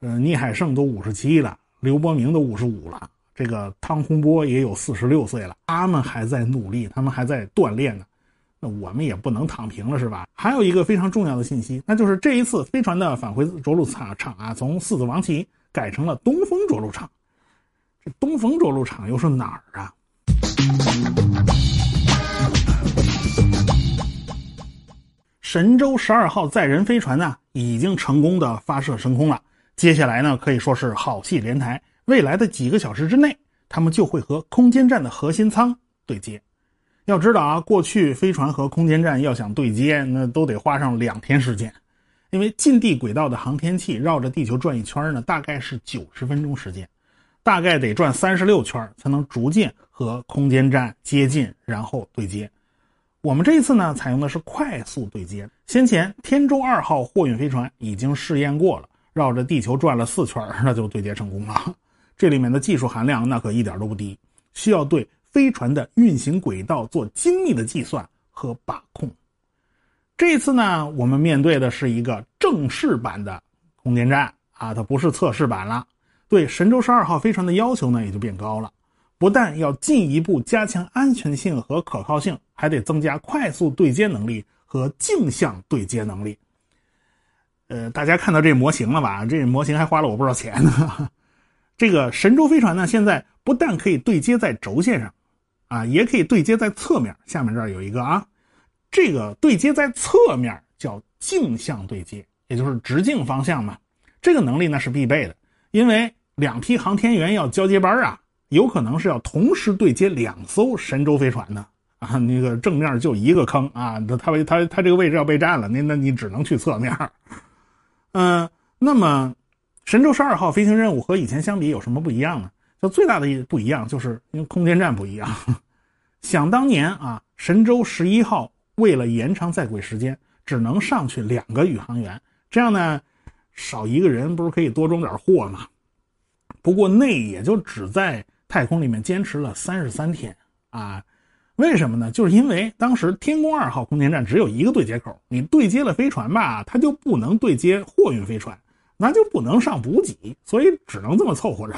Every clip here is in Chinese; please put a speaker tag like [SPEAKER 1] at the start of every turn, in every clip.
[SPEAKER 1] 呃，聂海胜都五十七了，刘伯明都五十五了，这个汤洪波也有四十六岁了，他们还在努力，他们还在锻炼呢。那我们也不能躺平了，是吧？还有一个非常重要的信息，那就是这一次飞船的返回着陆场场啊，从四子王旗改成了东风着陆场。这东风着陆场又是哪儿啊？神舟十二号载人飞船呢，已经成功的发射升空了。接下来呢，可以说是好戏连台。未来的几个小时之内，他们就会和空间站的核心舱对接。要知道啊，过去飞船和空间站要想对接，那都得花上两天时间，因为近地轨道的航天器绕着地球转一圈呢，大概是九十分钟时间，大概得转三十六圈才能逐渐和空间站接近，然后对接。我们这一次呢，采用的是快速对接。先前天舟二号货运飞船已经试验过了，绕着地球转了四圈，那就对接成功了。这里面的技术含量那可一点都不低，需要对。飞船的运行轨道做精密的计算和把控。这次呢，我们面对的是一个正式版的空间站啊，它不是测试版了。对神舟十二号飞船的要求呢，也就变高了。不但要进一步加强安全性和可靠性，还得增加快速对接能力和镜像对接能力。呃，大家看到这模型了吧？这模型还花了我不少钱呢。这个神舟飞船呢，现在不但可以对接在轴线上。啊，也可以对接在侧面。下面这儿有一个啊，这个对接在侧面叫镜像对接，也就是直径方向嘛。这个能力呢是必备的，因为两批航天员要交接班啊，有可能是要同时对接两艘神舟飞船的啊。那个正面就一个坑啊，他他他这个位置要被占了，那那你只能去侧面。嗯，那么神舟十二号飞行任务和以前相比有什么不一样呢？就最大的一不一样，就是因为空间站不一样。想当年啊，神舟十一号为了延长在轨时间，只能上去两个宇航员，这样呢，少一个人不是可以多装点货吗？不过那也就只在太空里面坚持了三十三天啊。为什么呢？就是因为当时天宫二号空间站只有一个对接口，你对接了飞船吧，它就不能对接货运飞船，那就不能上补给，所以只能这么凑合着。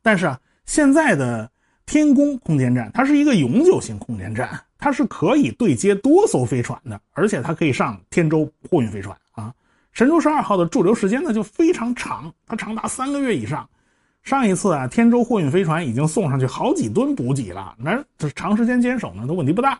[SPEAKER 1] 但是啊，现在的天宫空间站，它是一个永久性空间站，它是可以对接多艘飞船的，而且它可以上天舟货运飞船啊。神舟十二号的驻留时间呢就非常长，它长达三个月以上。上一次啊，天舟货运飞船已经送上去好几吨补给了，那这长时间坚守呢，都问题不大。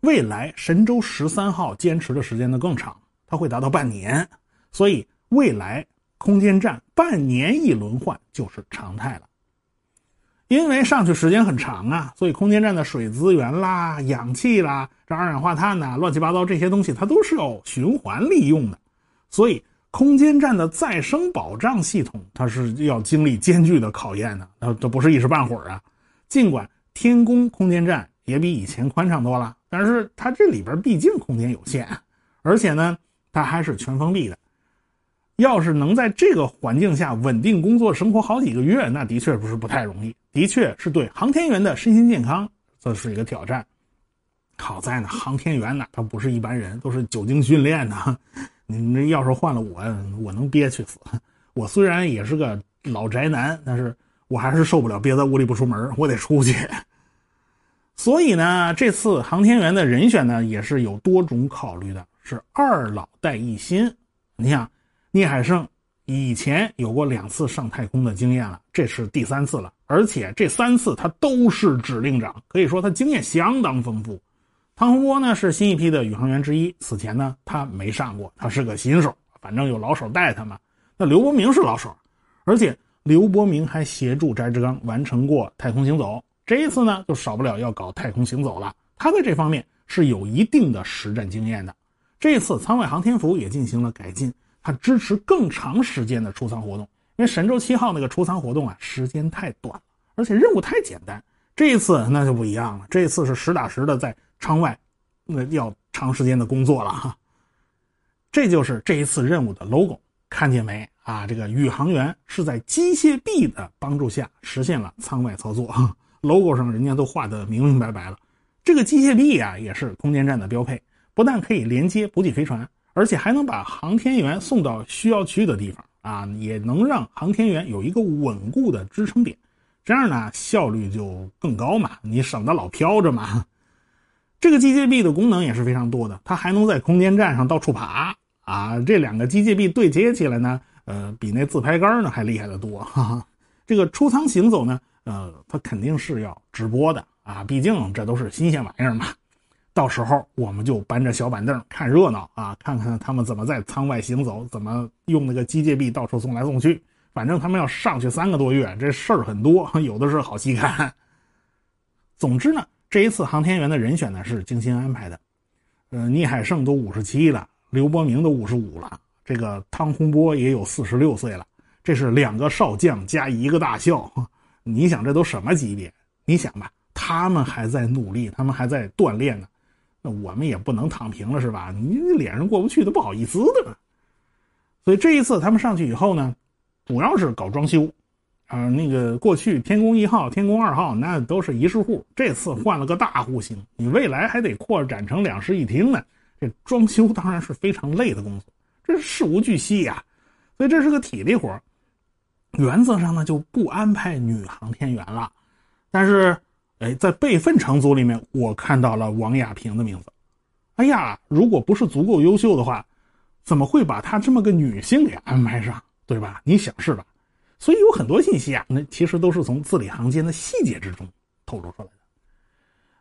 [SPEAKER 1] 未来神舟十三号坚持的时间呢更长，它会达到半年，所以未来空间站半年一轮换就是常态了。因为上去时间很长啊，所以空间站的水资源啦、氧气啦、这二氧化碳呐、乱七八糟这些东西，它都是要循环利用的。所以空间站的再生保障系统，它是要经历艰巨的考验的。它这不是一时半会儿啊。尽管天宫空间站也比以前宽敞多了，但是它这里边毕竟空间有限，而且呢，它还是全封闭的。要是能在这个环境下稳定工作生活好几个月，那的确不是不太容易，的确是对航天员的身心健康这是一个挑战。好在呢，航天员呢他不是一般人，都是久经训练的。你们要是换了我，我能憋屈死。我虽然也是个老宅男，但是我还是受不了憋在屋里不出门，我得出去。所以呢，这次航天员的人选呢也是有多种考虑的，是二老带一新。你想。聂海胜以前有过两次上太空的经验了，这是第三次了，而且这三次他都是指令长，可以说他经验相当丰富。汤洪波呢是新一批的宇航员之一，此前呢他没上过，他是个新手，反正有老手带他嘛。那刘伯明是老手，而且刘伯明还协助翟志刚完成过太空行走，这一次呢就少不了要搞太空行走了，他在这方面是有一定的实战经验的。这次舱外航天服也进行了改进。它支持更长时间的出舱活动，因为神舟七号那个出舱活动啊，时间太短了，而且任务太简单。这一次那就不一样了，这一次是实打实的在舱外，那要长时间的工作了哈。这就是这一次任务的 logo，看见没啊？这个宇航员是在机械臂的帮助下实现了舱外操作，logo 上人家都画的明明白白了。这个机械臂啊，也是空间站的标配，不但可以连接补给飞船。而且还能把航天员送到需要去的地方，啊，也能让航天员有一个稳固的支撑点，这样呢效率就更高嘛，你省得老飘着嘛。这个机械臂的功能也是非常多的，它还能在空间站上到处爬啊。这两个机械臂对接起来呢，呃，比那自拍杆呢还厉害的多。哈哈。这个出舱行走呢，呃，它肯定是要直播的啊，毕竟这都是新鲜玩意儿嘛。到时候我们就搬着小板凳看热闹啊，看看他们怎么在舱外行走，怎么用那个机械臂到处送来送去。反正他们要上去三个多月，这事儿很多，有的是好戏看。总之呢。这一次航天员的人选呢是精心安排的，呃，聂海胜都五十七了，刘伯明都五十五了，这个汤洪波也有四十六岁了，这是两个少将加一个大校，你想这都什么级别？你想吧，他们还在努力，他们还在锻炼呢，那我们也不能躺平了是吧？你脸上过不去都不好意思的。所以这一次他们上去以后呢，主要是搞装修。啊，那个过去天宫一号、天宫二号那都是一室户，这次换了个大户型，你未来还得扩展成两室一厅呢。这装修当然是非常累的工作，这事无巨细呀，所以这是个体力活原则上呢就不安排女航天员了，但是，哎，在备份乘组里面我看到了王亚平的名字。哎呀，如果不是足够优秀的话，怎么会把她这么个女性给安排上？对吧？你想是吧？所以有很多信息啊，那其实都是从字里行间的细节之中透露出来的。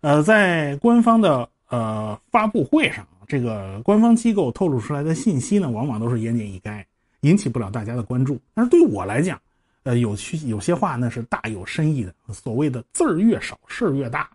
[SPEAKER 1] 呃，在官方的呃发布会上，这个官方机构透露出来的信息呢，往往都是言简意赅，引起不了大家的关注。但是对我来讲，呃，有些有些话呢是大有深意的。所谓的字儿越少，事儿越大。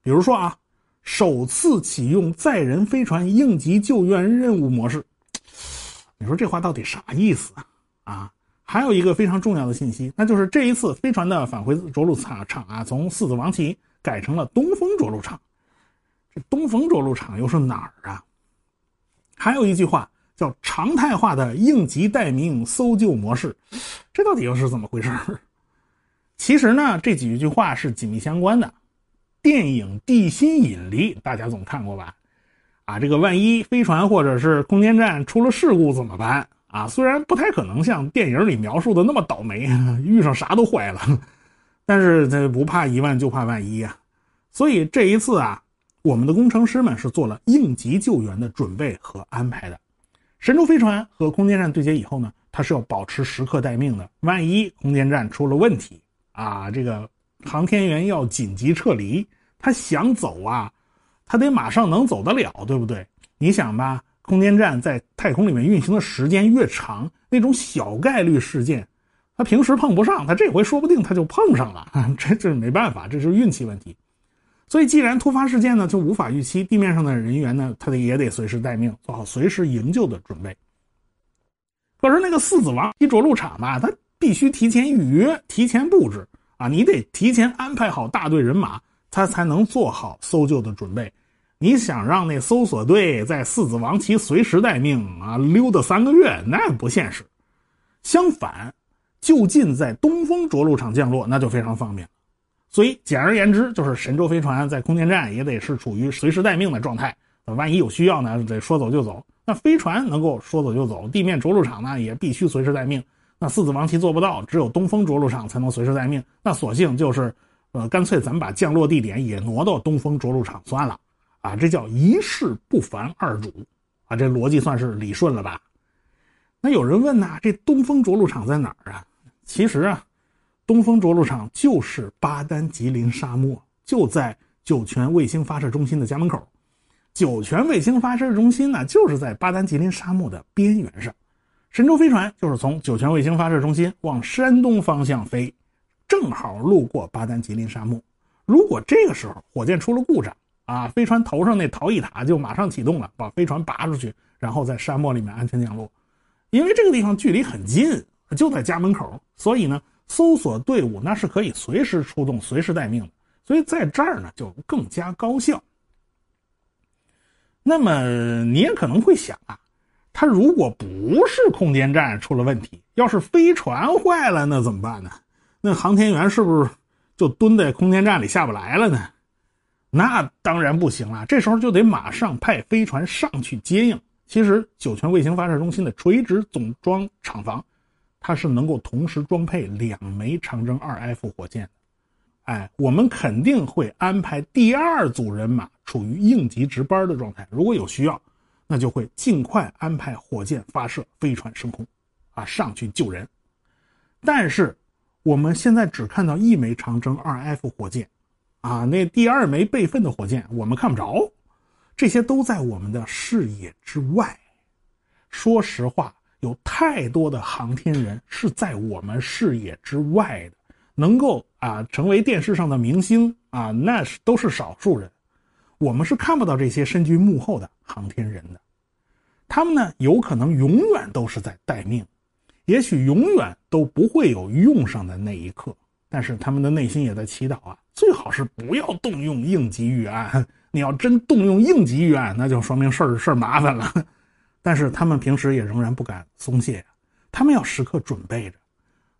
[SPEAKER 1] 比如说啊，首次启用载人飞船应急救援任务模式，你说这话到底啥意思啊？啊？还有一个非常重要的信息，那就是这一次飞船的返回着陆场啊，从四子王旗改成了东风着陆场。这东风着陆场又是哪儿啊？还有一句话叫常态化的应急待命搜救模式，这到底又是怎么回事其实呢，这几句话是紧密相关的。电影《地心引力》大家总看过吧？啊，这个万一飞船或者是空间站出了事故怎么办？啊，虽然不太可能像电影里描述的那么倒霉，遇上啥都坏了，但是这不怕一万就怕万一啊。所以这一次啊，我们的工程师们是做了应急救援的准备和安排的。神舟飞船和空间站对接以后呢，它是要保持时刻待命的。万一空间站出了问题啊，这个航天员要紧急撤离，他想走啊，他得马上能走得了，对不对？你想吧。空间站在太空里面运行的时间越长，那种小概率事件，他平时碰不上，他这回说不定他就碰上了，这这没办法，这是运气问题。所以，既然突发事件呢就无法预期，地面上的人员呢，他得也得随时待命，做好随时营救的准备。可是那个四子王一着陆场嘛，他必须提前预约、提前布置啊，你得提前安排好大队人马，他才能做好搜救的准备。你想让那搜索队在四子王旗随时待命啊，溜达三个月那不现实。相反，就近在东风着陆场降落那就非常方便。所以简而言之，就是神舟飞船在空间站也得是处于随时待命的状态。万一有需要呢，得说走就走。那飞船能够说走就走，地面着陆场呢也必须随时待命。那四子王旗做不到，只有东风着陆场才能随时待命。那索性就是，呃，干脆咱们把降落地点也挪到东风着陆场算了。啊，这叫一事不烦二主，啊，这逻辑算是理顺了吧？那有人问呐，这东风着陆场在哪儿啊？其实啊，东风着陆场就是巴丹吉林沙漠，就在酒泉卫星发射中心的家门口。酒泉卫星发射中心呢，就是在巴丹吉林沙漠的边缘上。神舟飞船就是从酒泉卫星发射中心往山东方向飞，正好路过巴丹吉林沙漠。如果这个时候火箭出了故障，啊，飞船头上那逃逸塔就马上启动了，把飞船拔出去，然后在沙漠里面安全降落。因为这个地方距离很近，就在家门口，所以呢，搜索队伍那是可以随时出动、随时待命的。所以在这儿呢，就更加高效。那么你也可能会想啊，他如果不是空间站出了问题，要是飞船坏了，那怎么办呢？那航天员是不是就蹲在空间站里下不来了呢？那当然不行了，这时候就得马上派飞船上去接应，其实酒泉卫星发射中心的垂直总装厂房，它是能够同时装配两枚长征二 F 火箭的。哎，我们肯定会安排第二组人马处于应急值班的状态。如果有需要，那就会尽快安排火箭发射飞船升空，啊，上去救人。但是我们现在只看到一枚长征二 F 火箭，啊，那第二枚备份的火箭我们看不着，这些都在我们的视野之外。说实话，有太多的航天人是在我们视野之外的。能够啊成为电视上的明星啊，那是都是少数人，我们是看不到这些身居幕后的航天人的。他们呢，有可能永远都是在待命，也许永远都不会有用上的那一刻。但是他们的内心也在祈祷啊，最好是不要动用应急预案。你要真动用应急预案，那就说明事儿事儿麻烦了。但是他们平时也仍然不敢松懈，他们要时刻准备着。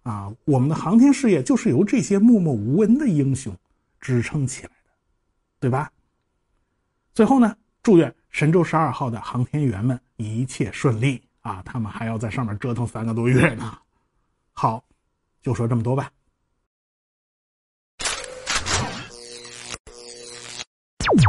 [SPEAKER 1] 啊，我们的航天事业就是由这些默默无闻的英雄支撑起来的，对吧？最后呢，祝愿神舟十二号的航天员们一切顺利啊！他们还要在上面折腾三个多月呢。好，就说这么多吧。